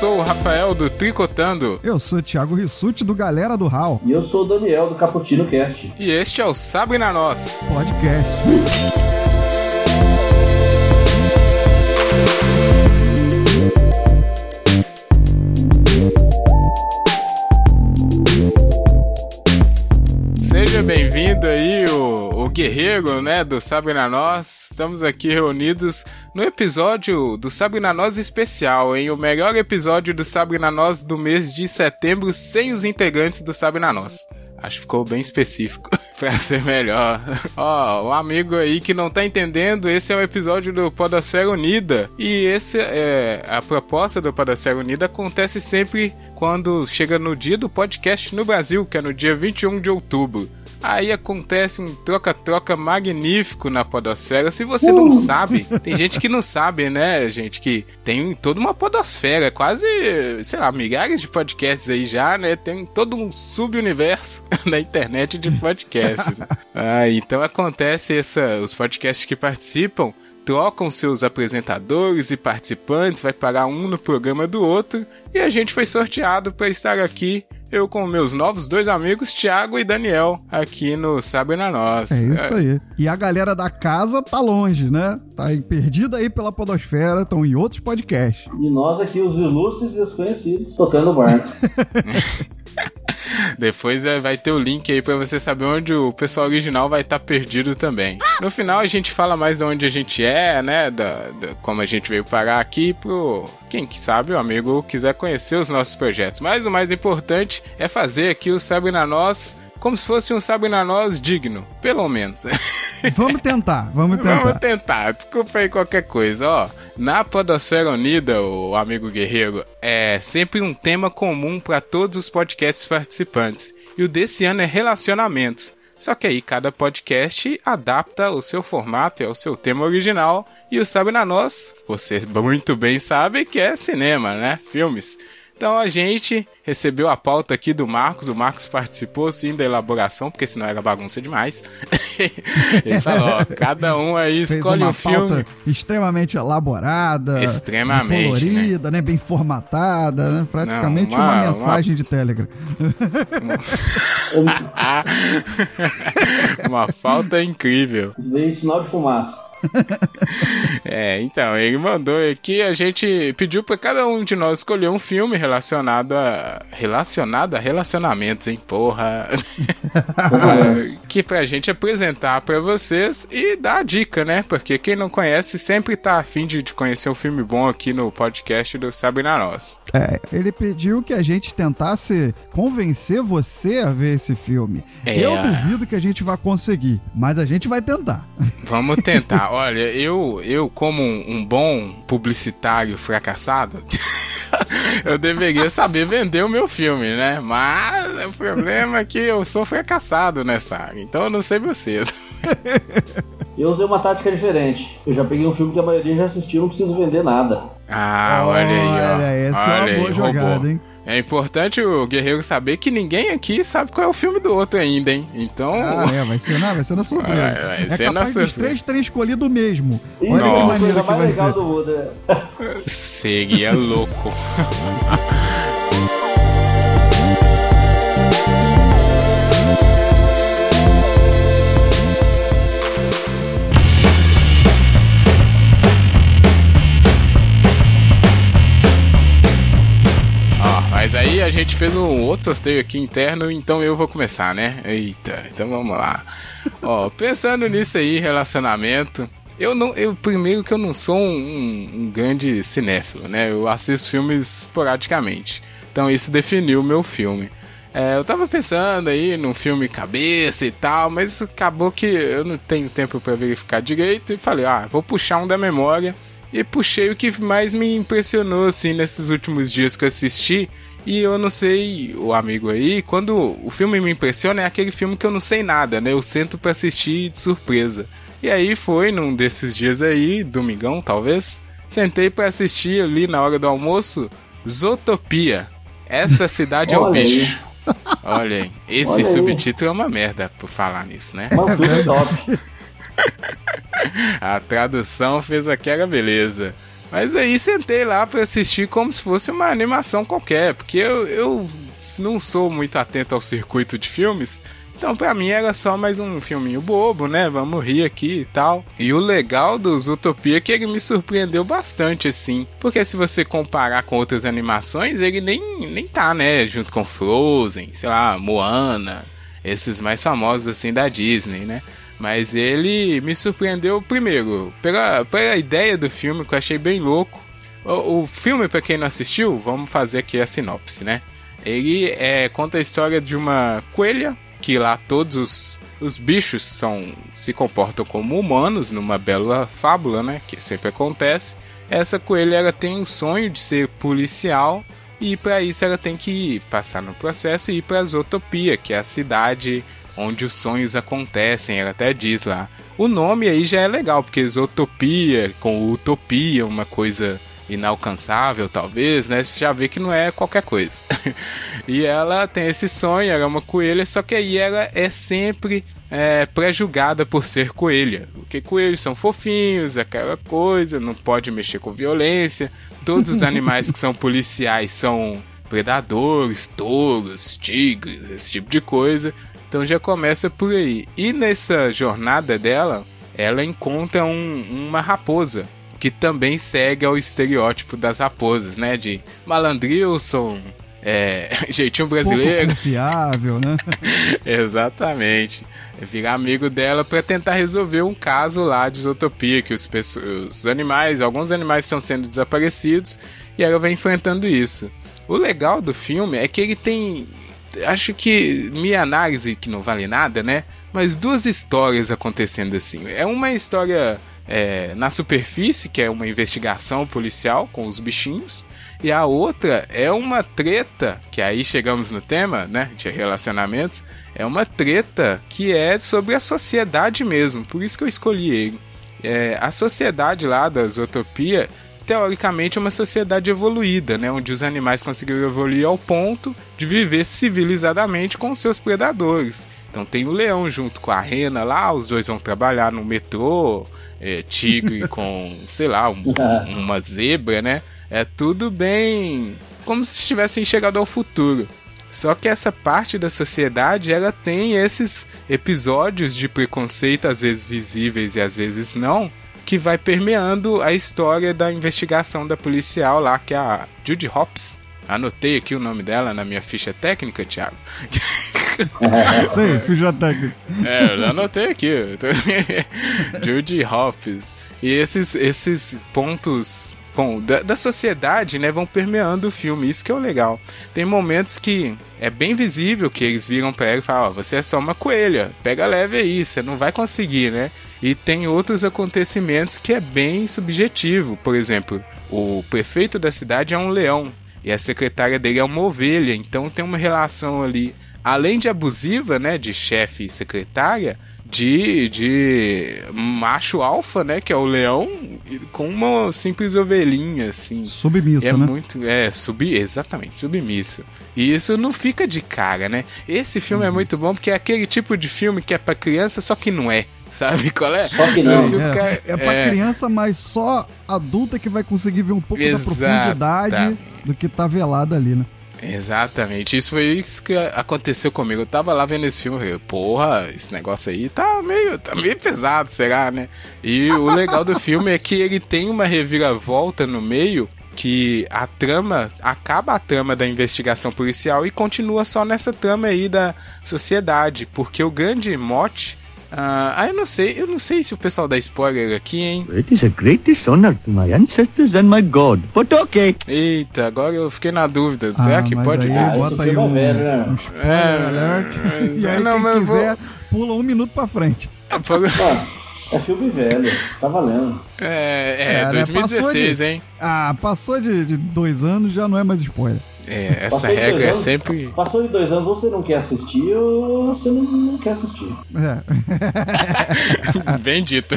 sou o Rafael do Tricotando. Eu sou o Thiago Rissuti do Galera do Hall. E eu sou o Daniel do Caputino Cast. E este é o Sabe na Nós Podcast. Guerreiro, né, do Sabe na Nós. Estamos aqui reunidos no episódio do Sabe na Nós especial, hein? O melhor episódio do Sabe na Nós do mês de setembro sem os integrantes do Sabe na Nós. Acho que ficou bem específico pra ser melhor. Ó, um amigo aí que não tá entendendo, esse é o episódio do Podosfera Unida. E esse é a proposta do Podosfera Unida acontece sempre quando chega no dia do podcast no Brasil, que é no dia 21 de outubro. Aí acontece um troca-troca magnífico na podosfera. Se você não sabe, tem gente que não sabe, né, gente? Que tem toda uma podosfera, quase, sei lá, milhares de podcasts aí já, né? Tem todo um sub-universo na internet de podcasts. ah, então acontece essa, os podcasts que participam trocam seus apresentadores e participantes, vai parar um no programa do outro, e a gente foi sorteado para estar aqui, eu com meus novos dois amigos, Thiago e Daniel, aqui no Sabe na Nós. É isso aí. E a galera da casa tá longe, né? Tá aí perdida aí pela podosfera, estão em outros podcasts. E nós aqui, os ilustres desconhecidos, tocando barco. Depois é, vai ter o link aí para você saber onde o pessoal original vai estar tá perdido também. No final a gente fala mais de onde a gente é, né? Da, da, como a gente veio parar aqui pro quem sabe o amigo quiser conhecer os nossos projetos. Mas o mais importante é fazer aqui o Sabe na Nós como se fosse um Sabe na Nós digno, pelo menos. Vamos tentar, vamos tentar. Vamos tentar, desculpa aí qualquer coisa, ó. Na Podosfera Unida, o amigo guerreiro, é sempre um tema comum para todos os podcasts participantes. E o desse ano é relacionamentos. Só que aí cada podcast adapta o seu formato ao seu tema original. E o Sabe na Nós, você muito bem sabe que é cinema, né? Filmes. Então a gente recebeu a pauta aqui do Marcos, o Marcos participou sim da elaboração, porque senão era bagunça demais. Ele falou, ó, cada um aí Fez escolhe uma um filme. extremamente elaborada, extremamente, colorida, né? né? bem formatada, né? praticamente Não, uma, uma, mensagem uma... de Telegram. uma falta incrível. Veio sinal de fumaça. é, então, ele mandou aqui, a gente pediu para cada um de nós escolher um filme relacionado a relacionado a relacionamentos, hein, porra. que pra gente apresentar para vocês e dar a dica, né? Porque quem não conhece sempre tá afim de, de conhecer um filme bom aqui no podcast do Sabe na Nós. É, ele pediu que a gente tentasse convencer você a ver esse filme. É. Eu duvido que a gente vá conseguir, mas a gente vai tentar. Vamos tentar. Olha, eu, eu como um, um bom publicitário fracassado, eu deveria saber vender o meu filme, né? Mas o problema é que eu sou fracassado nessa área, então eu não sei vocês. Eu usei uma tática diferente. Eu já peguei um filme que a maioria já assistiu, não preciso vender nada. Ah, olha aí, ó. Olha, essa olha é uma boa aí, jogada, roubou. hein? É importante o guerreiro saber que ninguém aqui sabe qual é o filme do outro ainda, hein? Então. Ah, é, vai ser na, vai ser na surpresa. Vai, vai é ser capaz na surpresa. dos três terem escolhido o mesmo. Olha Nossa. que maneira que vai legal ser. Do mundo, né? Seria louco. Mas aí a gente fez um outro sorteio aqui interno, então eu vou começar, né? Eita, então vamos lá. Ó, pensando nisso aí, relacionamento. Eu não, eu primeiro que eu não sou um, um grande cinéfilo, né? Eu assisto filmes esporadicamente. Então isso definiu o meu filme. É, eu tava pensando aí num filme cabeça e tal, mas acabou que eu não tenho tempo para verificar direito e falei, ah, vou puxar um da memória. E puxei o que mais me impressionou assim nesses últimos dias que eu assisti, e eu não sei, o amigo aí, quando o filme me impressiona, é aquele filme que eu não sei nada, né? Eu sento para assistir de surpresa. E aí foi num desses dias aí, domingão talvez, sentei para assistir ali na hora do almoço Zootopia. Essa cidade é o bicho. Olha aí, esse Olha subtítulo é uma merda por falar nisso, né? Top. A tradução fez aquela beleza. Mas aí sentei lá para assistir como se fosse uma animação qualquer, porque eu, eu não sou muito atento ao circuito de filmes. Então, pra mim era só mais um filminho bobo, né? Vamos rir aqui e tal. E o legal do Zootopia é que ele me surpreendeu bastante, assim. Porque se você comparar com outras animações, ele nem, nem tá, né? Junto com Frozen, sei lá, Moana, esses mais famosos, assim, da Disney, né? Mas ele me surpreendeu primeiro pela, pela ideia do filme, que eu achei bem louco. O, o filme, para quem não assistiu, vamos fazer aqui a sinopse, né? Ele é, conta a história de uma coelha que lá todos os, os bichos são se comportam como humanos numa bela fábula, né? Que sempre acontece. Essa coelha ela tem o sonho de ser policial e para isso ela tem que passar no processo e ir para Zootopia, que é a cidade onde os sonhos acontecem. Ela até diz lá. O nome aí já é legal, porque Zootopia com Utopia, uma coisa inalcançável, talvez, né? Você já vê que não é qualquer coisa. e ela tem esse sonho, ela é uma coelha, só que aí ela é sempre é, pré-julgada por ser coelha. Porque coelhos são fofinhos, aquela coisa, não pode mexer com violência. Todos os animais que são policiais são predadores, touros, tigres, esse tipo de coisa. Então já começa por aí. E nessa jornada dela, ela encontra um, uma raposa que também segue ao estereótipo das raposas, né? De malandrilson, é, jeitinho brasileiro. Pouco confiável, né? Exatamente. Virar amigo dela para tentar resolver um caso lá de isotopia, que os, os animais, alguns animais estão sendo desaparecidos e ela vai enfrentando isso. O legal do filme é que ele tem. Acho que minha análise, que não vale nada, né? Mas duas histórias acontecendo assim. É uma história é, na superfície, que é uma investigação policial com os bichinhos. E a outra é uma treta, que aí chegamos no tema, né, de relacionamentos, é uma treta que é sobre a sociedade mesmo, por isso que eu escolhi ele. É, a sociedade lá da Zootopia, teoricamente, é uma sociedade evoluída, né, onde os animais conseguiram evoluir ao ponto de viver civilizadamente com seus predadores. Então tem o leão junto com a rena lá, os dois vão trabalhar no metrô, é, tigre com, sei lá, um, uma zebra, né? É tudo bem como se tivessem chegado ao futuro. Só que essa parte da sociedade ela tem esses episódios de preconceito, às vezes visíveis e às vezes não, que vai permeando a história da investigação da policial lá, que é a Judy Hopps. Anotei aqui o nome dela na minha ficha técnica, Thiago. Sim, ficha técnica. É, eu anotei aqui. Judy Hopps. E esses, esses pontos bom, da, da, sociedade, né, vão permeando o filme. Isso que é o legal. Tem momentos que é bem visível que eles viram para ela e falam: oh, você é só uma coelha, pega leve aí, você não vai conseguir, né? E tem outros acontecimentos que é bem subjetivo. Por exemplo, o prefeito da cidade é um leão. E a secretária dele é uma ovelha, então tem uma relação ali, além de abusiva, né, de chefe e secretária, de, de macho alfa, né, que é o leão, com uma simples ovelhinha, assim. Submissa, é né? Muito, é, sub, exatamente, submissa. E isso não fica de cara, né? Esse filme é uhum. é muito bom porque é aquele tipo de filme que é para criança, só que não é. Sabe qual é? Só que não. É, cara, é pra é... criança, mas só adulta que vai conseguir ver um pouco Exatamente. da profundidade do que tá velado ali, né? Exatamente, isso foi isso que aconteceu comigo. Eu tava lá vendo esse filme, eu falei, porra, esse negócio aí tá meio, tá meio pesado, será, né? E o legal do filme é que ele tem uma reviravolta no meio que a trama acaba a trama da investigação policial e continua só nessa trama aí da sociedade, porque o grande mote Uh, ah, eu não sei, eu não sei se o pessoal dá spoiler aqui, hein? It is a great dishonor to my ancestors and my God, but okay. Eita, agora eu fiquei na dúvida. Ah, Será que pode? Aí ah, bota aí um, né? um spoiler é, alert. Mas, e aí, não, quem quiser, vou... pula um minuto pra frente. É filme velho, tá valendo. É, é, é 2016, né? hein? Ah, passou de, de dois anos, já não é mais spoiler. É, essa regra é sempre. Passou de dois anos, você não quer assistir ou você não, não quer assistir. É. Bem dito.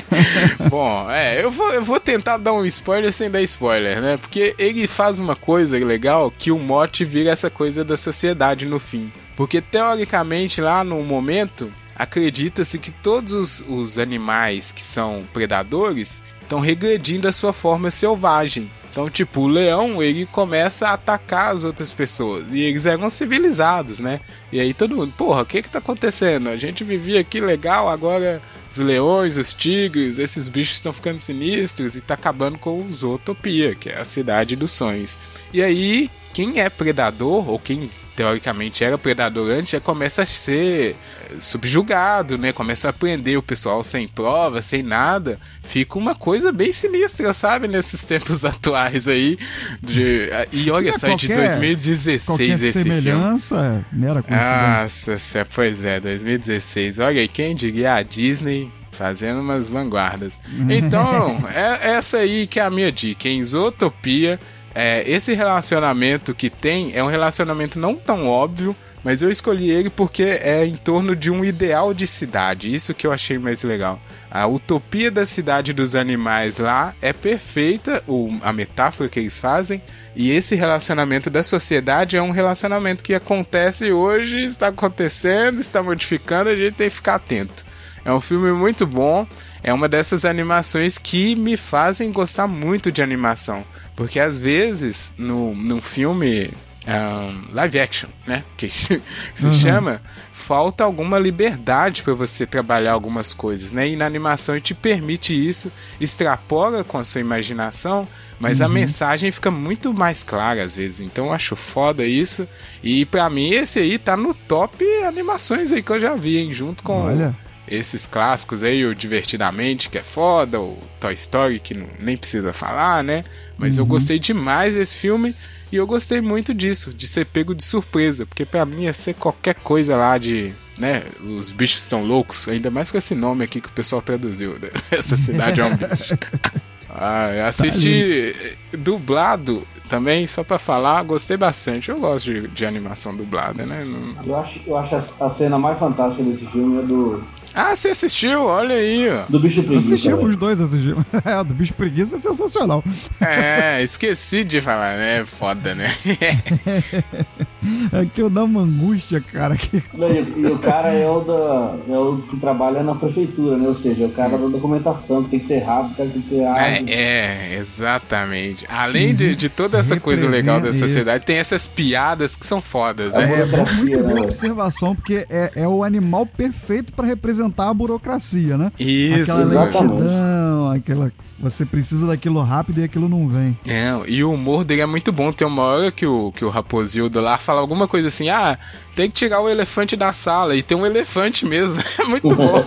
Bom, é, eu vou, eu vou tentar dar um spoiler sem dar spoiler, né? Porque ele faz uma coisa legal que o mote vira essa coisa da sociedade no fim. Porque teoricamente lá no momento acredita-se que todos os, os, animais que são predadores estão regredindo a sua forma selvagem. Então, tipo, o leão, ele começa a atacar as outras pessoas. E eles eram civilizados, né? E aí todo mundo, porra, o que que tá acontecendo? A gente vivia aqui legal, agora os leões, os tigres, esses bichos estão ficando sinistros e tá acabando com Zootopia, que é a cidade dos sonhos. E aí, quem é predador, ou quem teoricamente era predador antes, já começa a ser eh, subjugado, né? Começa a prender o pessoal sem prova, sem nada. Fica uma coisa bem sinistra, sabe? Nesses tempos atuais aí. De... E olha é, só, qualquer, de 2016 esse semelhança filme. É mera coincidência. Nossa, pois é, 2016. Olha aí, quem diria a Disney fazendo umas vanguardas. Então, é essa aí que é a minha dica, em Zootopia é, esse relacionamento que tem é um relacionamento não tão óbvio, mas eu escolhi ele porque é em torno de um ideal de cidade. Isso que eu achei mais legal. A utopia da cidade dos animais lá é perfeita, o, a metáfora que eles fazem, e esse relacionamento da sociedade é um relacionamento que acontece hoje, está acontecendo, está modificando, a gente tem que ficar atento. É um filme muito bom, é uma dessas animações que me fazem gostar muito de animação. Porque às vezes, no, num filme um, live action, né? Que se uhum. chama, falta alguma liberdade para você trabalhar algumas coisas, né? E na animação te permite isso, extrapola com a sua imaginação, mas uhum. a mensagem fica muito mais clara às vezes. Então eu acho foda isso. E para mim esse aí tá no top animações aí que eu já vi, hein? Junto com Olha esses clássicos aí, o Divertidamente, que é foda, o Toy Story, que não, nem precisa falar, né? Mas uhum. eu gostei demais desse filme e eu gostei muito disso, de ser pego de surpresa, porque para mim ia ser qualquer coisa lá de. Né, os bichos estão loucos, ainda mais com esse nome aqui que o pessoal traduziu. Né? Essa cidade é um bicho. Ah, assisti tá dublado também, só pra falar, gostei bastante. Eu gosto de, de animação dublada, né? Não... Eu acho, eu acho a, a cena mais fantástica desse filme é do, ah, você assistiu? Olha aí, ó. Do bicho preguiça. Assistimos os dois, assistimos. É, do bicho preguiça é sensacional. É, esqueci de falar, né? Foda, né? Aquilo dá uma angústia, cara. Que... E, e, o cara é o, da, é o que trabalha na prefeitura, né? Ou seja, o cara da documentação, que tem que ser rápido, o cara tem que ser rápido. É, é exatamente. Além de, de toda essa coisa legal da sociedade, isso. tem essas piadas que são fodas, né? É, é muito boa né? observação, porque é, é o animal perfeito para representar a burocracia, né? Isso, Aquela lentidão, aquela você precisa daquilo rápido e aquilo não vem. É, e o humor dele é muito bom. Tem uma hora que o, que o Raposildo lá fala alguma coisa assim: ah, tem que tirar o elefante da sala. E tem um elefante mesmo. É muito bom.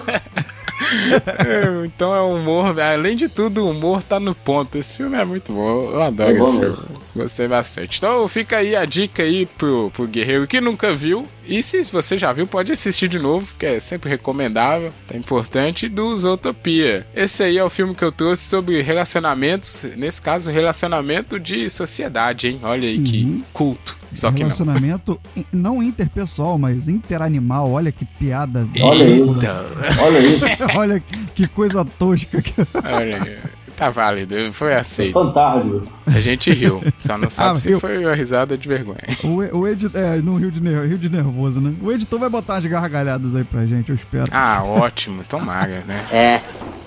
é, então é humor, além de tudo, o humor tá no ponto. Esse filme é muito bom, eu adoro é esse filme. Gostei bastante. Então fica aí a dica aí pro, pro guerreiro que nunca viu. E se você já viu, pode assistir de novo, que é sempre recomendável, tá importante, do Zootopia. Esse aí é o filme que eu trouxe sobre relacionamentos, nesse caso, relacionamento de sociedade, hein? Olha aí uhum. que culto. Só que relacionamento não. não interpessoal, mas interanimal. Olha que piada. Olha aí. Olha isso. Olha que coisa tosca. Olha aí. Tá válido, foi aceito. Fantástico. A gente riu, só não sabe ah, se eu... foi a risada de vergonha. O, o editor, é, no Rio de, Rio de Nervoso, né? O editor vai botar as gargalhadas aí pra gente, eu espero. Ah, ótimo, tomara, né? É.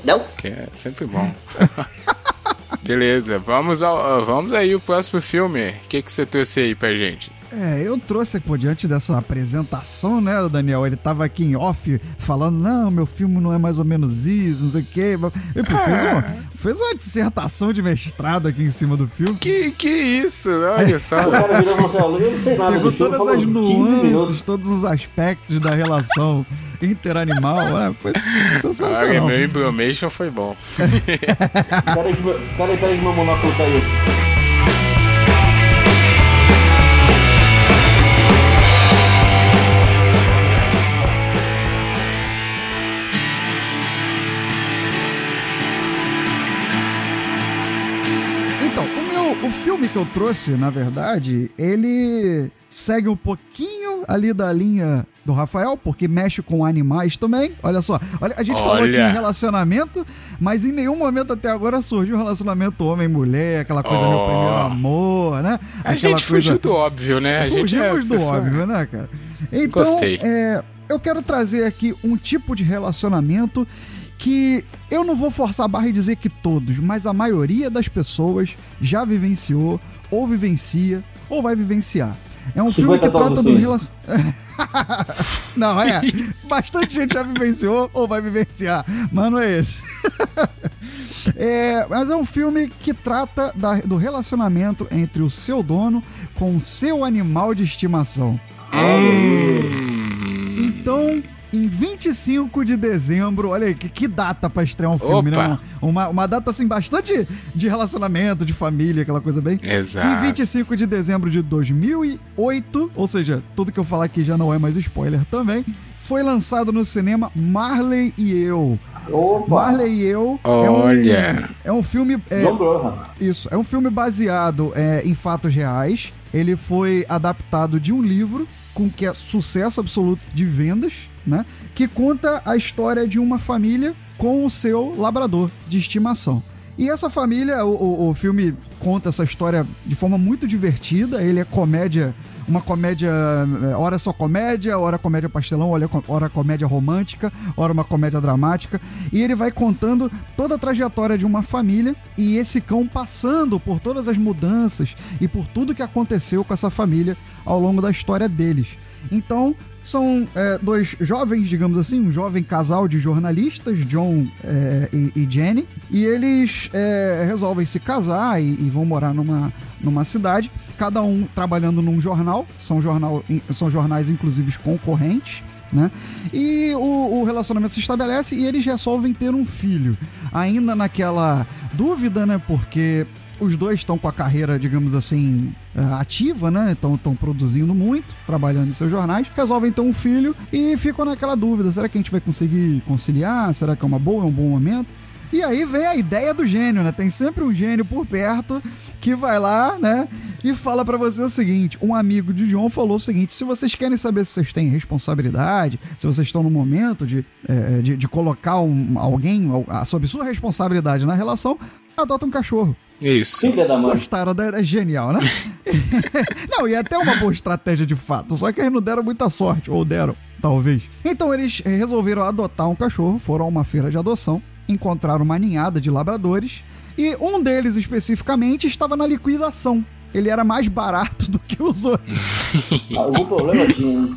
Não? Que é sempre bom. Beleza, vamos, ao, vamos aí o próximo filme. O que, que você trouxe aí pra gente? É, eu trouxe por diante dessa apresentação, né, Daniel? Ele tava aqui em off falando, não, meu filme não é mais ou menos isso, não sei o quê. Ele fez, uma, é. fez uma dissertação de mestrado aqui em cima do filme. Que, que isso? Olha só. o cara virou nada Pegou todas as nuances, todos os aspectos da relação interanimal. Né? Foi sensacional. Ah, meu Embromation foi bom. peraí, peraí, peraí, meu monóculo caiu. Que eu trouxe, na verdade, ele segue um pouquinho ali da linha do Rafael, porque mexe com animais também. Olha só, olha, a gente olha. falou aqui em relacionamento, mas em nenhum momento até agora surgiu um relacionamento homem-mulher, aquela coisa oh. meu primeiro amor, né? A gente coisa... fugiu do óbvio, né? A Fugimos gente é do pessoa... óbvio, né, cara? Então, Gostei. É, eu quero trazer aqui um tipo de relacionamento que eu não vou forçar a barra e dizer que todos, mas a maioria das pessoas já vivenciou, ou vivencia, ou vai vivenciar. É um filme que trata do relacionamento. não, é. Bastante gente já vivenciou ou vai vivenciar, mas não é esse. é, mas é um filme que trata da, do relacionamento entre o seu dono com o seu animal de estimação. Hum. Então, em 25 de dezembro. Olha aí, que, que data pra estrear um filme, né? Opa. né? Uma, uma data, assim, bastante de relacionamento, de família, aquela coisa bem. Exato. Em 25 de dezembro de 2008, ou seja, tudo que eu falar aqui já não é mais spoiler também, foi lançado no cinema Marley e Eu. Opa. Marley e Eu Olha. é um, é um filme. É, isso, é um filme baseado é, em fatos reais. Ele foi adaptado de um livro com que é sucesso absoluto de vendas né? Que conta a história de uma família com o seu labrador de estimação. E essa família, o, o, o, filme conta essa história de forma muito divertida. Ele é comédia, uma comédia, eh, hora só comédia, hora comédia pastelão, hora, hora comédia romântica, hora uma comédia dramática. E ele vai contando toda a trajetória de uma família e esse cão passando por todas as mudanças e por tudo que aconteceu com essa família ao longo da história deles. Então, são é, dois jovens, digamos assim, um jovem casal de jornalistas, John é, e, e, Jenny, e eles é, resolvem se casar e, e, vão morar numa, numa cidade, cada um trabalhando num jornal, são, jornal, são jornais inclusive concorrentes. Né? E o, o, relacionamento se estabelece e eles resolvem ter um filho. Ainda naquela dúvida, né? Porque os dois estão com a carreira, digamos assim, eh, ativa, né? Estão produzindo muito, trabalhando em seus jornais. Resolvem ter um filho e ficam naquela dúvida: será que a gente vai conseguir conciliar? Será que é uma boa, é um bom momento? E aí vem a ideia do gênio, né? Tem sempre um gênio por perto que vai lá, né? E fala para você o seguinte: um amigo de John falou o seguinte: se vocês querem saber se vocês têm responsabilidade, se vocês estão no momento de, é, de, de, colocar um, alguém sob sua responsabilidade na relação, adota um cachorro. Isso. Filha da mãe. Gostaram, da... é genial, né? não, e é até uma boa estratégia de fato, só que eles não deram muita sorte, ou deram, talvez. Então eles resolveram adotar um cachorro, foram a uma feira de adoção, encontraram uma ninhada de labradores, e um deles especificamente estava na liquidação. Ele era mais barato do que os outros. Algum problema tinha,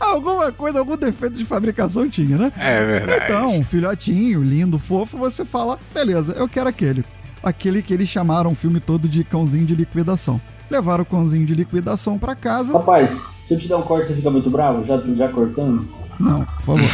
Alguma coisa, algum defeito de fabricação tinha, né? É verdade. Então, um filhotinho, lindo, fofo, você fala, beleza, eu quero aquele aquele que eles chamaram o filme todo de cãozinho de liquidação. Levaram o cãozinho de liquidação para casa. Rapaz, se eu te der um corte, você fica muito bravo? Já, já cortando? Não, por favor.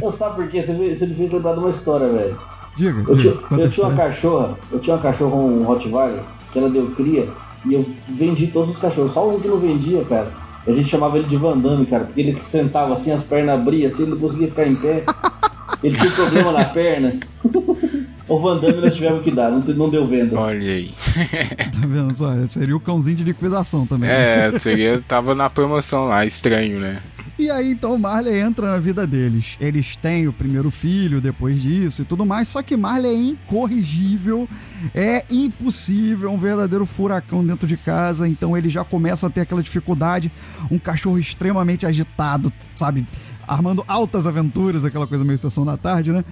eu sabe por quê? Você, você me fez lembrar de uma história, velho. Diga. Eu, diga, tinha, eu tinha uma cachorra, eu tinha uma cachorra, um Rottweiler, que ela deu cria, e eu vendi todos os cachorros. Só um que não vendia, cara. A gente chamava ele de Van Damme, cara, porque ele sentava assim, as pernas abriam assim, ele não conseguia ficar em pé. Ele tinha problema na perna. O Van Damme nós tivemos que dar, não, não deu venda. Olha aí. tá vendo só? Seria o cãozinho de liquidação também. É, seria, tava na promoção lá, estranho, né? E aí então Marley entra na vida deles. Eles têm o primeiro filho depois disso e tudo mais, só que Marley é incorrigível, é impossível, é um verdadeiro furacão dentro de casa, então ele já começa a ter aquela dificuldade, um cachorro extremamente agitado, sabe? Armando altas aventuras, aquela coisa meio sessão da tarde, né?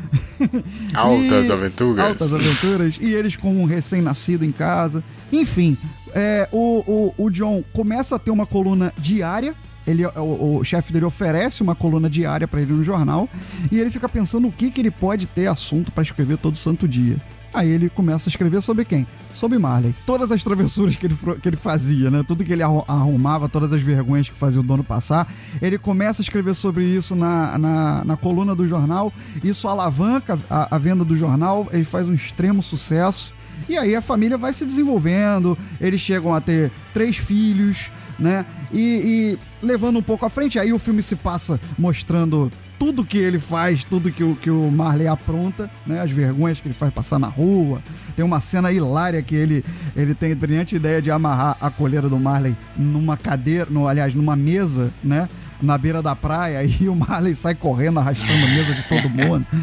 Altas e... aventuras. Altas aventuras. e eles com um recém-nascido em casa. Enfim, é, o, o, o John começa a ter uma coluna diária ele, o, o chefe dele oferece uma coluna diária para ele no jornal e ele fica pensando o que, que ele pode ter assunto para escrever todo santo dia. Aí ele começa a escrever sobre quem? Sobre Marley. Todas as travessuras que ele, que ele fazia, né? Tudo que ele arrumava, todas as vergonhas que fazia o dono passar. Ele começa a escrever sobre isso na, na, na coluna do jornal. Isso alavanca a, a venda do jornal. Ele faz um extremo sucesso. E aí a família vai se desenvolvendo, eles chegam a ter três filhos, né? E, e, levando um pouco à frente, aí o filme se passa mostrando tudo que ele faz, tudo que o, que o Marley apronta, né? As vergonhas que ele faz passar na rua. Tem uma cena hilária que ele, ele tem a brilhante ideia de amarrar a coleira do Marley numa cadeira, no, aliás, numa mesa, né? na beira da praia e o Marley sai correndo, arrastando a mesa de todo mundo.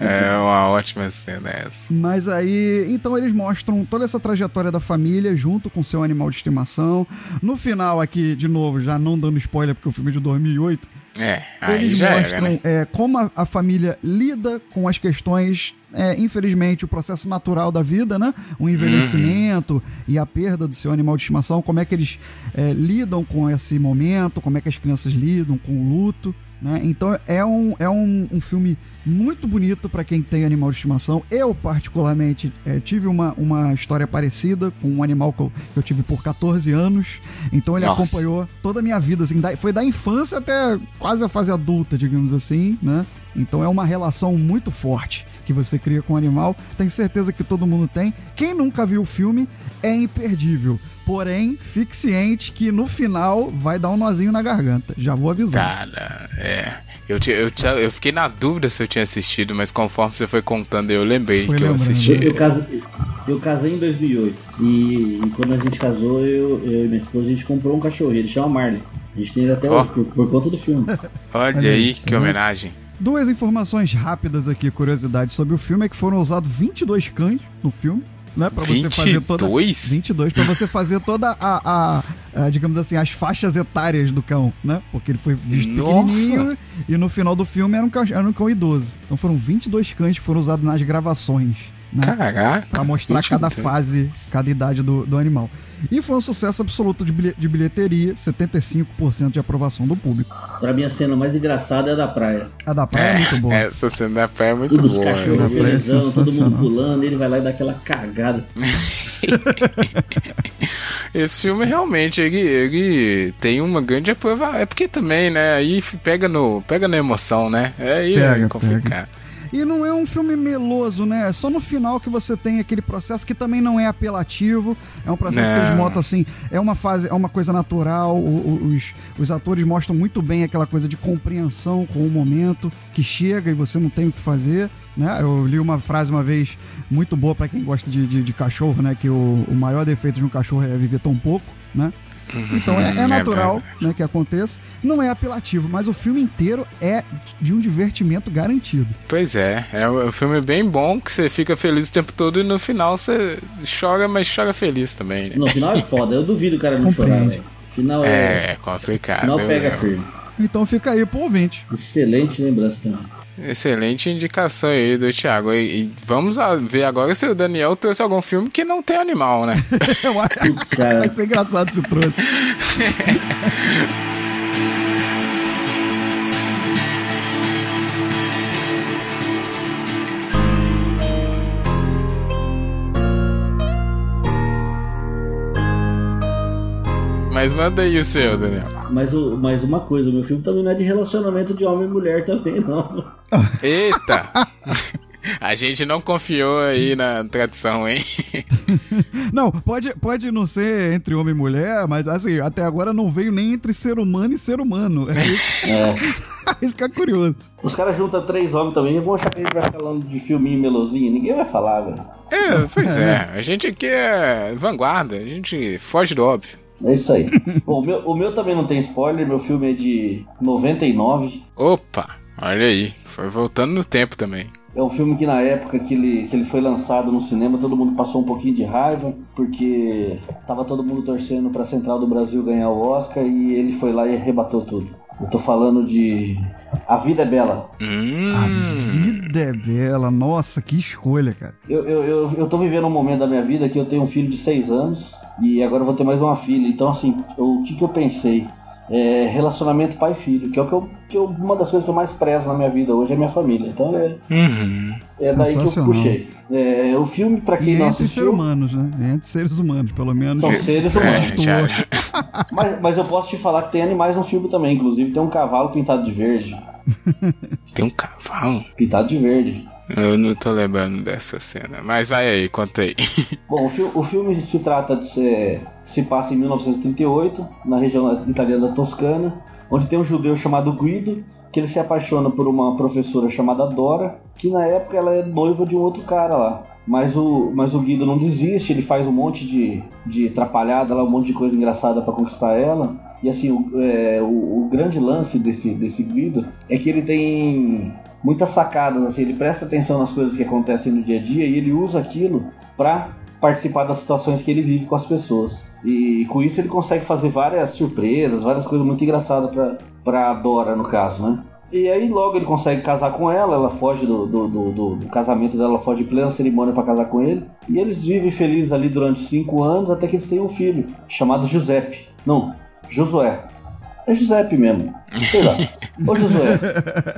É uma ótima cena essa. Mas aí, então eles mostram toda essa trajetória da família junto com seu animal de estimação. No final aqui, de novo, já não dando spoiler porque o filme é de 2008, É, aí Eles já mostram era, né? é, como a, a família lida com as questões, é, infelizmente, o processo natural da vida, né? O envelhecimento e a perda do seu animal de estimação, como é que eles é, lidam com esse momento, como é que as crianças lidam com o luto. Né? Então é um, é um, um filme muito bonito para quem tem animal de estimação. Eu, particularmente, é, tive uma, uma história parecida com um animal que eu, que eu tive por 14 anos. Então ele Nossa. acompanhou toda a minha vida. Assim, da- foi da infância até quase a fase adulta, digamos assim. Né? Então é uma relação muito forte que você cria com o animal. Tenho certeza que todo mundo tem. Quem nunca viu o filme é imperdível. Porém, fique ciente que no final vai dar um nozinho na garganta. Já vou avisar. Cara, é. Eu, eu, eu fiquei na dúvida se eu tinha assistido, mas conforme você foi contando, eu lembrei Foi que eu lembrando. assisti. Eu, eu casei, eu casei em 2008 e, e quando a gente casou, eu, eu e minha esposa, a gente comprou um cachorro, ele chama Marley. A gente tem ele até Ó. hoje, por, por conta do filme. Olha aí, aí, que homenagem. Duas informações rápidas aqui, curiosidades sobre o filme, é que foram usados 22 cães no filme, né? Pra você fazer toda... 22? 22? Pra você fazer toda a, a- a, digamos assim, as faixas etárias do cão, né? Porque ele foi visto Nossa! pequenininho e no final do filme era um, cão, era um cão idoso. Então foram 22 cães que foram usados nas gravações, né? Caraca. Pra mostrar cada 22. fase, cada idade do, do animal. E foi um sucesso absoluto de, bilhe- de bilheteria, 75% de aprovação do público. Pra mim, a cena mais engraçada é a da praia. A da praia é, muito boa. Essa cena da praia é muito Todos os boa. cachorros Da praia é felizão, todo mundo pulando, ele vai lá e dá aquela cagada. Esse filme realmente ele, ele tem uma grande aprovação. É porque também, né? Aí pega no pega na emoção, né? É aí Pega, é complicado. E não é um filme meloso, né? É só no final que você tem aquele processo que também não é apelativo. É um processo que eles Não. mostram assim, é uma fase, é uma coisa natural. os, os atores mostram muito bem aquela coisa de compreensão com o momento que chega e você não tem o que fazer. Né? Eu li uma frase uma vez muito boa pra quem gosta de, de, de cachorro, né? Que o, o maior defeito de um cachorro é viver tão pouco, né? Então é, é é natural verdade. né, que aconteça. Não é apelativo, mas o filme inteiro é de um divertimento garantido. Pois é, é um é filme bem bom que você fica feliz o tempo todo e no final você chora, mas chora feliz também, né? No final é foda, eu duvido o cara não chorar, Compreende. velho. Final é. É complicado. Final pega firme. Então fica aí pro ouvinte. Excelente lembrança também. Excelente indicação aí do Thiago. E, e vamos ver agora se o Daniel trouxe algum filme que não tem animal, né? Vai ser engraçado se trouxe. Mas manda aí o seu, Daniel. mas, o, mas uma coisa, o meu filme também não é de relacionamento de homem e mulher também, não. Eita! A gente não confiou aí na tradição, hein? Não, pode, pode não ser entre homem e mulher, mas assim, até agora não veio nem entre ser humano e ser humano. É isso, É. isso que é curioso. Os caras juntam três homens também e vão achar que a gente vai falando de filminho melosinho. Ninguém vai falar, velho. É, pois é. A gente aqui é vanguarda, a gente foge do óbvio. É isso aí. Bom, o meu, o meu também não tem spoiler, meu filme é de 99. Opa, olha aí. Foi voltando no tempo também. É um filme que na época que ele, que ele foi lançado no cinema, todo mundo passou um pouquinho de raiva, porque tava todo mundo torcendo pra Central do Brasil ganhar o Oscar e ele foi lá e arrebatou tudo. Eu tô falando de A Vida é Bela. Hum, A vida é bela. Nossa, que escolha, cara. Eu, eu, eu, eu tô vivendo um momento da minha vida que eu tenho um filho de seis anos e agora eu vou ter mais uma filha. Então, assim, o que, que eu pensei? É relacionamento pai e filho, que é o que eu, que eu- uma das coisas que eu mais prezo na minha vida hoje é minha família. Então é, uhum. é daí que eu puxei. É, o filme, pra quem E não entre assistiu, seres humanos, né? Entre seres humanos, pelo menos. São seres É, humanos. já, Mas, mas eu posso te falar que tem animais no filme também. Inclusive tem um cavalo pintado de verde. tem um cavalo. Pintado de verde. Eu não tô lembrando dessa cena. Mas vai aí, conta aí. Bom, o, fi- o filme se trata de. é, se passa em 1938, na região italiana da Toscana, onde tem um judeu chamado Guido, que ele se apaixona por uma professora chamada Dora, que na época ela é noiva de um outro cara lá. Mas o, mas o Guido não desiste, ele faz um monte de, de atrapalhada lá, um monte de coisa engraçada para conquistar ela. E assim, o, é, o, o grande lance desse, desse Guido é que ele tem muitas sacadas, assim, ele presta atenção nas coisas que acontecem no dia a dia e ele usa aquilo pra participar das situações que ele vive com as pessoas. E com isso ele consegue fazer várias surpresas, várias coisas muito engraçadas pra, pra Dora, no caso, né? E aí logo ele consegue casar com ela, ela foge do, do, do, do casamento dela, ela foge em plena cerimônia para casar com ele. E eles vivem felizes ali durante cinco anos até que eles têm um filho chamado Giuseppe. Não, Josué. É Giuseppe mesmo. Sei lá. Ô Josué.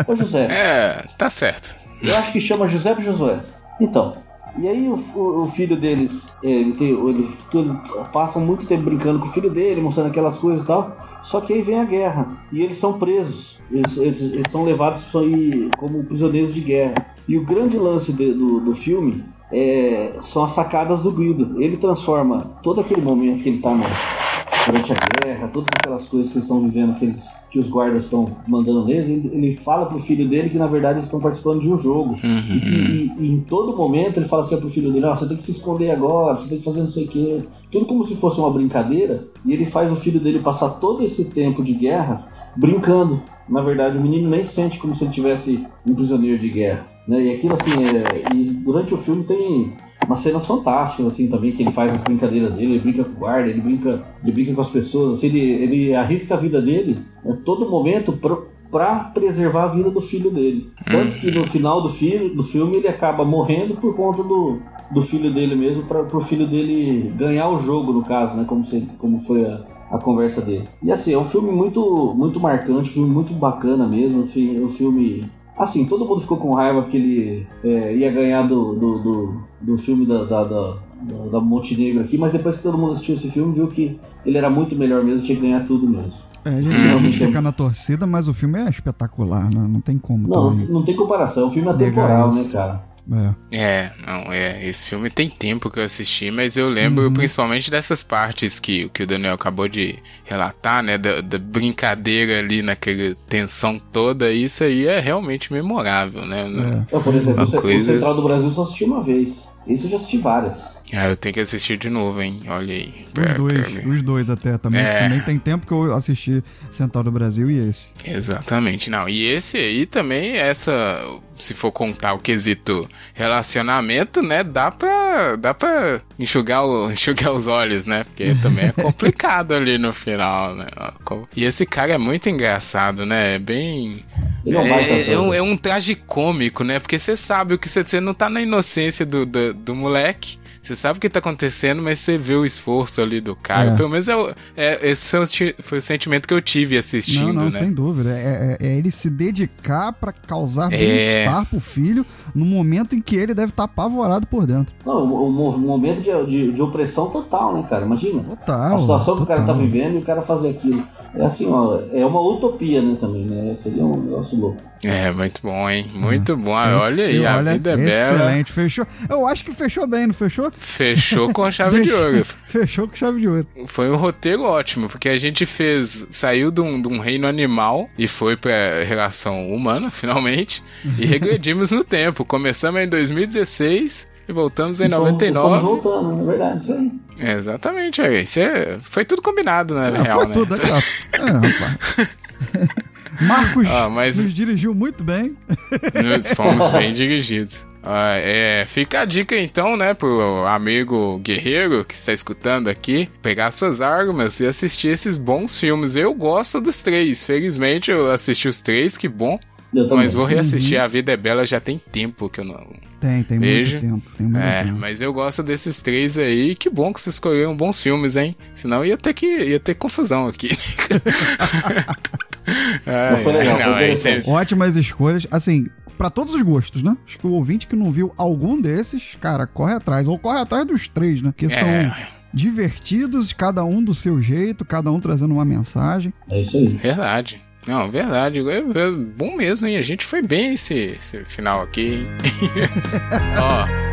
Ô José. É, tá certo. Eu acho que chama Giuseppe Josué. Então, e aí o, o, o filho deles, ele, tem, ele, ele passam muito tempo brincando com o filho dele, mostrando aquelas coisas e tal. Só que aí vem a guerra e eles são presos. Eles, eles, eles são levados como prisioneiros de guerra. E o grande lance de, do, do filme é, são as sacadas do Guido. Ele transforma todo aquele momento que ele está durante a guerra, todas aquelas coisas que eles estão vivendo, que, eles, que os guardas estão mandando neles, ele, ele fala pro filho dele que na verdade eles estão participando de um jogo. Uhum. E, e, e, em todo momento ele fala assim pro filho dele: oh, você tem que se esconder agora, você tem que fazer não sei o quê. Tudo como se fosse uma brincadeira. E ele faz o filho dele passar todo esse tempo de guerra brincando. Na verdade, o menino nem sente como se ele tivesse um prisioneiro de guerra. Né? E aquilo assim, é... e durante o filme tem umas cenas fantásticas, assim, também, que ele faz as brincadeiras dele, ele brinca com o guarda, ele brinca, ele brinca com as pessoas, assim, ele, ele arrisca a vida dele a todo momento pro, pra preservar a vida do filho dele. Tanto que no final do, filho, do filme ele acaba morrendo por conta do, do filho dele mesmo, para pro filho dele ganhar o jogo, no caso, né, como, se, como foi a, a conversa dele. E assim, é um filme muito, muito marcante, um filme muito bacana mesmo, um filme Assim, todo mundo ficou com raiva porque ele é, ia ganhar do, do, do, do filme da, da, da, da, Montenegro aqui, mas depois que todo mundo assistiu esse filme, viu que ele era muito melhor mesmo, tinha que ganhar tudo mesmo. É, a gente, a gente fica na torcida, mas o filme é espetacular, né? Não tem como. Não, não tem comparação. O filme é temporal, né, cara? É. é, não, é. Esse filme tem tempo que eu assisti, mas eu lembro uhum. principalmente dessas partes que, que o Daniel acabou de relatar, né? Da, da, brincadeira ali naquela tensão toda. Isso aí é realmente memorável, né? É. por exemplo, o, coisa... o Central do Brasil só assisti uma vez. Esse eu já assisti várias. Ah, eu tenho que assistir de novo, hein? Olha aí. Os dois, os dois até também. É. Também tem tempo que eu assisti Central do Brasil e esse. Exatamente, não. E esse aí também, essa. Se for contar o quesito relacionamento, né? Dá pra, dá pra enxugar, o, enxugar os olhos, né? Porque também é complicado ali no final, né? E esse cara é muito engraçado, né? É bem. É, é, um, é um traje cômico, né? Porque você sabe o que você, você não tá na inocência do, do, do moleque. Você sabe o que tá acontecendo, mas você vê o esforço ali do cara. É. Pelo menos é, é, esse foi o, foi o, sentimento que eu tive assistindo, não, não, né? sem dúvida. É, é, é ele se dedicar para causar é. Bem-estar pro filho no momento em que ele deve estar tá apavorado por dentro. Não, o momento de, de, de, opressão total, né, cara? Imagina. Total. A situação total. que o cara tá vivendo e o cara fazer aquilo. É assim, ó, é uma utopia, né, também, né? Seria um negócio louco. É, muito bom, hein? Muito é. bom. Olha aí, a olha, vida é bela. Excelente, fechou. Eu acho que fechou bem, não fechou? Fechou com chave de ouro. Fechou com chave de ouro. Foi um roteiro ótimo, porque a gente fez. Saiu de um, de um reino animal e foi pra relação humana, finalmente. E regredimos no tempo. Começamos em 2016 e voltamos em e 99. Fomos voltando, é verdade, isso aí. É, exatamente, é, isso é, foi tudo combinado, né? É, real, foi né? tudo, é, é, rapaz. Marcos ah, mas... nos dirigiu muito bem. Nós fomos bem dirigidos. Ah, é, fica a dica então, né, pro amigo guerreiro que está escutando aqui, pegar suas armas e assistir esses bons filmes. Eu gosto dos três, felizmente eu assisti os três, que bom. Mas vou reassistir uhum. A Vida é Bela já tem tempo que eu não. Tem, tem vejo. muito tempo. Tem muito é, tempo. mas eu gosto desses três aí. Que bom que vocês escolheram bons filmes, hein? Senão ia ter que ia ter confusão aqui. Ai, foi legal, não, foi Ótimas escolhas. Assim, para todos os gostos, né? Acho que o ouvinte que não viu algum desses, cara, corre atrás. Ou corre atrás dos três, né? Que é. são divertidos, cada um do seu jeito, cada um trazendo uma mensagem. É isso aí. Verdade. Não, verdade. É, é bom mesmo, hein? A gente foi bem esse, esse final aqui, Ó.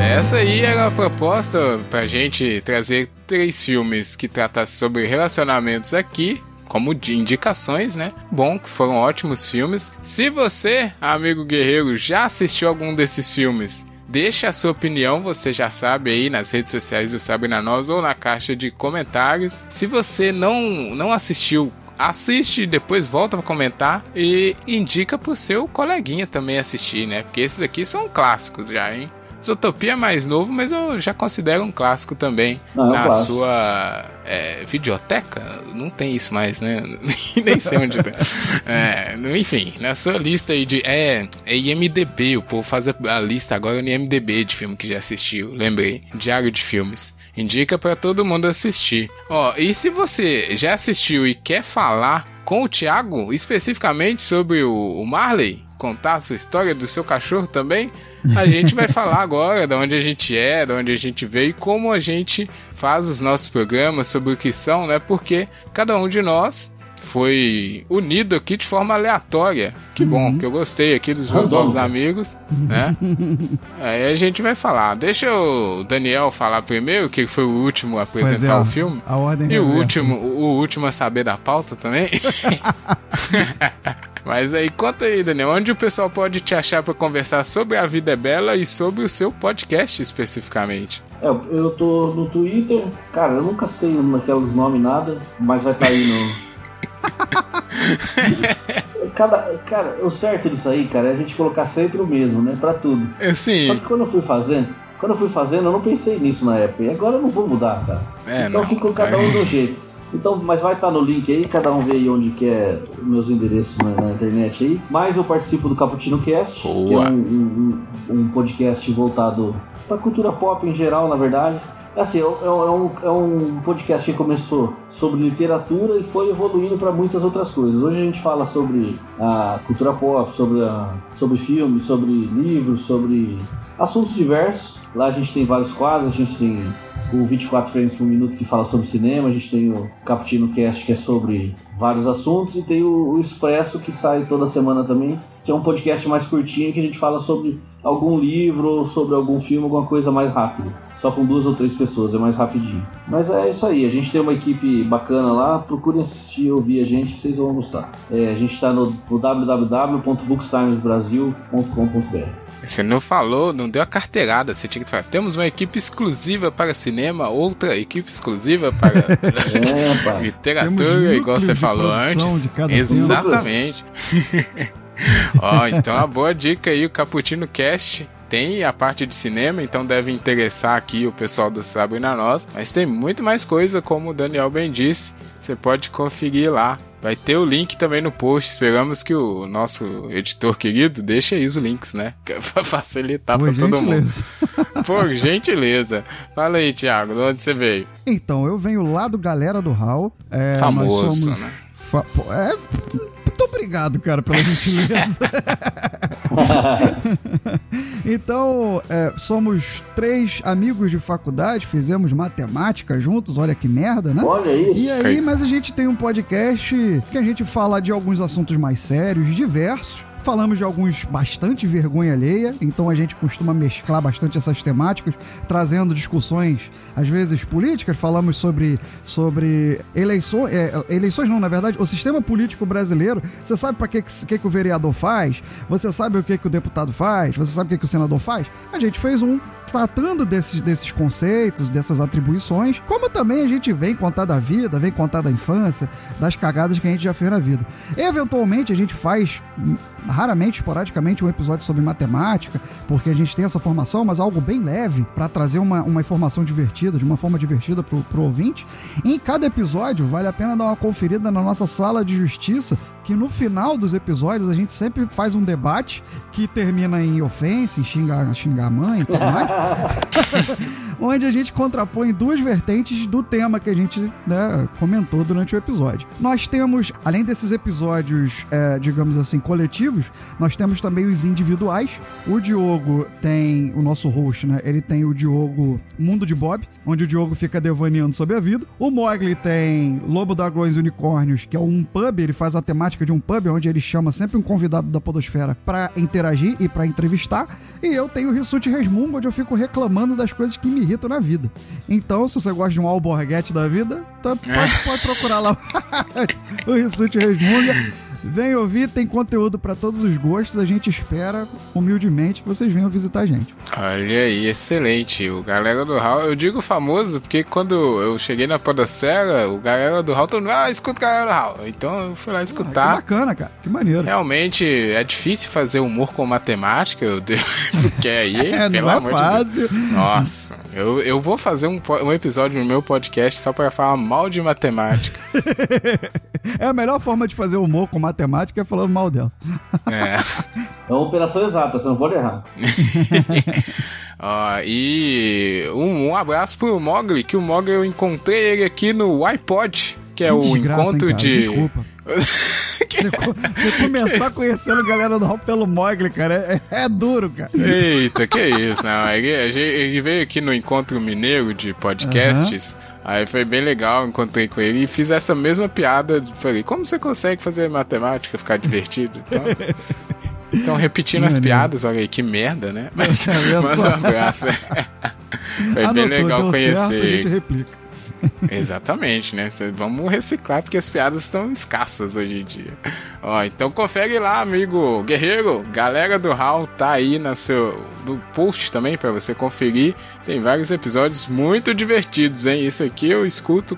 Essa aí era a proposta pra gente trazer três filmes que tratassem sobre relacionamentos aqui como de indicações, né? Bom, que foram ótimos filmes. Se você, amigo guerreiro, já assistiu algum desses filmes, Deixa a sua opinião, você já sabe aí nas redes sociais do na Nós ou na caixa de comentários. Se você não, não assistiu assiste e depois volta para comentar e indica pro seu coleguinha também assistir, né? Porque esses aqui são clássicos já, hein? Zootopia é mais novo, mas eu já considero um clássico também. Não, na sua é, videoteca? Não tem isso mais, né? Nem sei onde tem. É, enfim, na sua lista aí de. É, é IMDB, o povo faz a lista agora no IMDB de filme que já assistiu. Lembrei. Diário de filmes. Indica para todo mundo assistir. Ó, e se você já assistiu e quer falar com o Thiago especificamente sobre o, o Marley, contar a sua história do seu cachorro também, a gente vai falar agora de onde a gente é, de onde a gente veio e como a gente faz os nossos programas, sobre o que são, né? Porque cada um de nós foi unido aqui de forma aleatória. Que bom, uhum. que eu gostei aqui dos meus novos amigos, né? Aí a gente vai falar. Deixa o Daniel falar primeiro, que foi o último a apresentar o filme. A ordem e o último, o último a saber da pauta também. Mas aí conta aí, Daniel, onde o pessoal pode te achar para conversar sobre A Vida é Bela e sobre o seu podcast especificamente? É, eu tô no Twitter, cara, eu nunca sei aqueles nomes nada, mas vai estar tá aí no. Cada, cara, o certo disso aí, cara, é a gente colocar sempre o mesmo, né? Pra tudo. É, sim. Só que quando eu fui fazendo, quando eu fui fazendo, eu não pensei nisso na época. E agora eu não vou mudar, cara. É, então fica cada um do jeito. Então, mas vai estar tá no link aí, cada um vê aí onde quer meus endereços na, na, internet aí. Mas eu participo do Caputino Cast, Boa. que é um, um, um podcast voltado para cultura pop em geral, na verdade. Assim, é, é, é, um, é um podcast que começou sobre literatura e foi evoluindo para muitas outras coisas. Hoje a gente fala sobre a cultura pop, sobre, a, sobre filmes, sobre livros, sobre assuntos diversos. Lá a gente tem vários quadros, a gente tem o 24 frames por minuto que fala sobre cinema, a gente tem o Caputino Cast que é sobre vários assuntos e tem o, o, Expresso que sai toda semana também, que é um podcast mais curtinho que a gente fala sobre algum livro, sobre algum filme, alguma coisa mais rápida. Só com duas ou três pessoas, é mais rapidinho. Mas é isso aí, a gente tem uma equipe bacana lá, procurem assistir, ouvir a gente que vocês vão gostar. É, a gente está no, no www.bookstimesbrasil.com.br Você não falou, não deu a carteirada, você tinha que falar, temos uma equipe exclusiva para cinema, outra equipe exclusiva para é, literatura, igual você falou antes. Exatamente. Ó, então a boa dica aí, o Caputino Cast tem a parte de cinema, então deve interessar aqui o pessoal do Sabe na Nós. Mas tem muito mais coisa, como o Daniel bem disse. Você pode conferir lá. Vai ter o link também no post. Esperamos que o nosso editor querido deixe aí os links, né? Pra facilitar Por pra todo mundo. Por gentileza. Fala aí, Thiago, de onde você veio? Então, eu venho lá do Galera do Hall. É, Famoso, somos... né? Fa... É, muito obrigado, cara, pela gentileza. então, é, somos três amigos de faculdade, fizemos matemática juntos, olha que merda, né? Olha isso. E aí, mas a gente tem um podcast que a gente fala de alguns assuntos mais sérios, diversos falamos de alguns bastante vergonha alheia, então a gente costuma mesclar bastante essas temáticas, trazendo discussões, às vezes políticas, falamos sobre, sobre eleições, é, eleições não, na verdade, o sistema político brasileiro, você sabe para que, que, que o vereador faz? Você sabe o que, que o deputado faz? Você sabe o que, que o senador faz? A gente fez um tratando desses, desses conceitos, dessas atribuições, como também a gente vem contar da vida, vem contar da infância, das cagadas que a gente já fez na vida. Eventualmente a gente faz raramente, esporadicamente, um episódio sobre matemática, porque a gente tem essa formação, mas algo bem leve para trazer uma, uma informação divertida, de uma forma divertida pro, pro ouvinte. E em cada episódio, vale a pena dar uma conferida na nossa sala de justiça, que no final dos episódios a gente sempre faz um debate que termina em ofensa, em xingar, xingar a mãe e tudo mais. onde a gente contrapõe duas vertentes do tema que a gente né, comentou durante o episódio. Nós temos, além desses episódios, é, digamos assim, coletivos, nós temos também os individuais. O Diogo tem, o nosso host, né? Ele tem o Diogo Mundo de Bob, onde o Diogo fica devaneando sobre a vida. O Mogli tem Lobo, Dragões e Unicórnios, que é um pub, ele faz a temática de um pub, onde ele chama sempre um convidado da podosfera para interagir e para entrevistar. E eu tenho o Rissuti Resmungo, onde eu fico reclamando das coisas que me irritam na vida. Então, se você gosta de um alborguete da vida, tá, pode, pode procurar lá o Rissuti Resmunga. Vem ouvir, tem conteúdo para todos os gostos. A gente espera humildemente que vocês venham visitar a gente. Olha aí, excelente. O Galera do Hall, eu digo famoso porque quando eu cheguei na Podosfera, o Galera do Hall, todo mundo, ah, escuta o Galera do Hall. Então eu fui lá escutar. Ah, que bacana, cara. Que maneiro. Realmente é difícil fazer humor com matemática, eu porque aí, É, pelo não é de fácil. Deus. Nossa, eu, eu vou fazer um, um episódio no meu podcast só pra falar mal de matemática. É a melhor forma de fazer humor com matemática é falando mal dela. É. É uma operação exata, você não pode errar. Ó, e um, um abraço pro Mogli, que o Mogli eu encontrei ele aqui no iPod, que é Que o desgraça, hein, encontro cara? de. Desculpa. Você, você começar conhecendo a galera do Hall pelo Mogli, cara, é, é duro, cara. Eita, que isso, não. Ele, a gente- ele veio aqui no encontro mineiro de podcasts. Aí foi bem legal, encontrei com ele e fiz essa mesma piada. Falei, como você consegue fazer matemática ficar divertido? Então, então repetindo as piadas, olha aí, que merda, né? Mas Tá manda um abraço. Foi bem Anotou, legal deu conhecer certo, a gente replica. Exatamente, né? Vamos reciclar porque as piadas estão escassas hoje em dia. Ó, então confere lá, amigo guerreiro. Galera do Hall tá aí no seu no post também pra você conferir. Tem vários episódios muito divertidos, hein? Isso aqui eu escuto,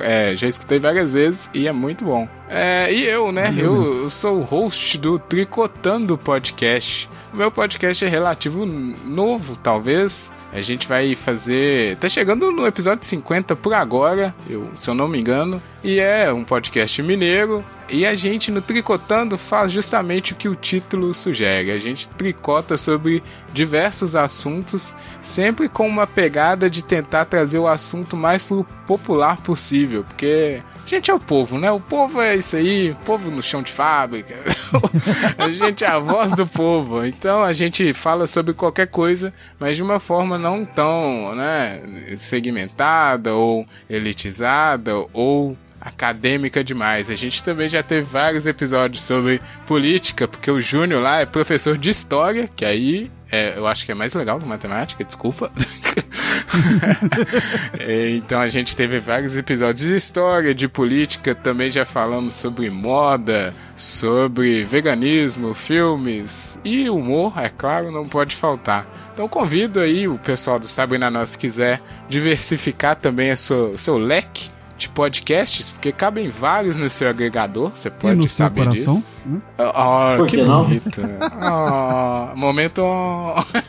é, já escutei várias vezes e é muito bom. É, e eu, né? Eu, eu sou o host do Tricotando Podcast. O meu podcast é relativo novo, talvez. A gente vai fazer. Tá chegando no episódio 50 por agora, eu, se eu não me engano. E é um podcast mineiro. E a gente no Tricotando faz justamente o que o título sugere. A gente tricota sobre diversos assuntos, sempre com uma pegada de tentar trazer o assunto mais popular possível. Porque a gente é o povo, né? O povo é isso aí, o povo no chão de fábrica. a gente é a voz do povo. Então a gente fala sobre qualquer coisa, mas de uma forma não tão, né, segmentada ou elitizada ou acadêmica demais. A gente também já teve vários episódios sobre política, porque o Júnior lá é professor de história, que aí é, eu acho que é mais legal que matemática, desculpa. É, então a gente teve vários episódios de história, de política, também já falamos sobre moda, sobre veganismo, filmes e humor, é claro, não pode faltar. Então convido aí o pessoal do Sabe na Nós se quiser diversificar também o seu leque de podcasts, porque cabem vários no seu agregador, você E pode no seu saber coração? disso. Hum? Ah, Por que que não? bonito. Ah, momento.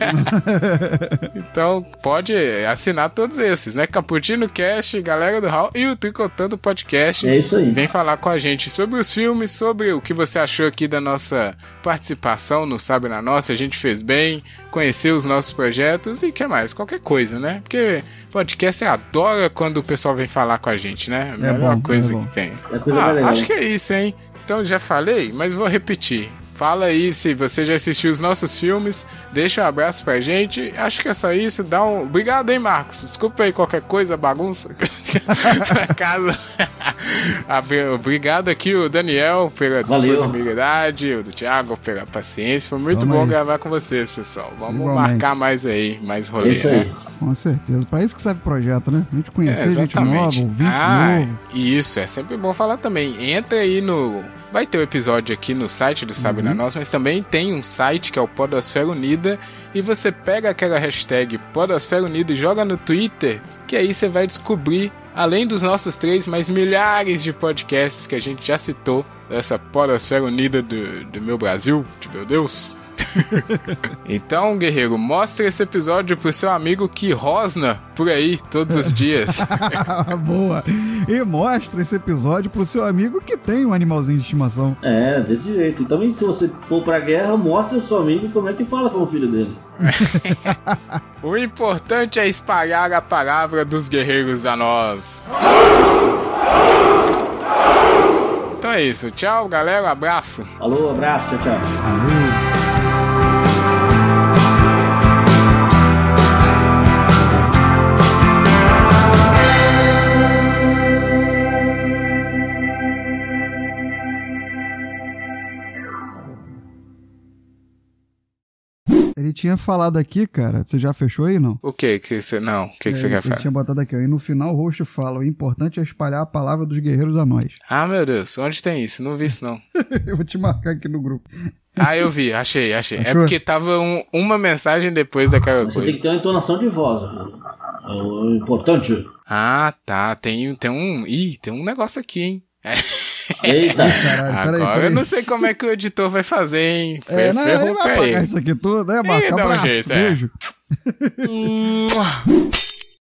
então pode assinar todos esses, né? Caputino Cast, Galera do Hall e o Tricotando Podcast. É isso aí. Vem falar com a gente sobre os filmes, sobre o que você achou aqui da nossa participação no Sabe na Nossa. A gente fez bem, conhecer os nossos projetos e que mais? Qualquer coisa, né? Porque podcast adora quando o pessoal vem falar com a gente, né? A É melhor bom, coisa é que tem. É Ah, acho que é isso, hein? Então já falei, mas vou repetir. Fala aí se você já assistiu os nossos filmes, deixa um abraço pra gente. Acho que é só isso. Dá um. Obrigado, hein, Marcos? Desculpa aí qualquer coisa, bagunça. Na casa. Obrigado aqui, o Daniel, pela disponibilidade, o Thiago pela paciência. Foi muito Vamos bom aí. gravar com vocês, pessoal. Vamos Igualmente. marcar mais aí, mais rolê, né? Com certeza. Pra isso que serve o projeto, né? A gente conhecer É, gente nova, ouvinte ah, novo. Isso, é sempre bom falar também. Entra aí no. Vai ter o episódio aqui no site do Sabe Uhum. Na Nossa, mas também tem um site que é o Podosfera Unida. E você pega aquela hashtag Podosfera Unida e joga no Twitter, que aí você vai descobrir, além dos nossos três, mais milhares de podcasts que a gente já citou dessa Podosfera Unida do, do meu Brasil, de meu Deus. então, guerreiro, mostra esse episódio pro seu amigo que rosna por aí todos os dias. Boa. E mostra esse episódio pro seu amigo que tem um animalzinho de estimação. É, desse jeito. E também, se você for pra guerra, mostre ao seu amigo como é que fala com o filho dele. O importante é espalhar a palavra dos guerreiros a nós. Então é isso. Tchau, galera. Abraço. Falou, abraço, tchau, tchau. Ele tinha falado aqui, cara. Você já fechou aí, não? O que que você. Não, o que que você É, quer Ele falar? tinha botado aqui, ó. E no final o host fala: o importante é espalhar a palavra dos guerreiros a nós. Ah, meu Deus. Onde tem isso? Não vi isso, não. Eu vou te marcar aqui no grupo. Ah, eu vi, achei, achei. É Achou? porque tava um- uma mensagem depois daquela Você tem coisa. que ter uma entonação de voz. É o importante. Ah, tá. Tem, tem um. Ih, tem um negócio aqui, hein? Eita. Caralho, peraí, Agora peraí. eu não sei como é que o editor vai fazer, hein? É, não, ele ferrou vai apagar ele. isso aqui tudo, né, Marco? um Abraço, jeito, é. beijo. Mua.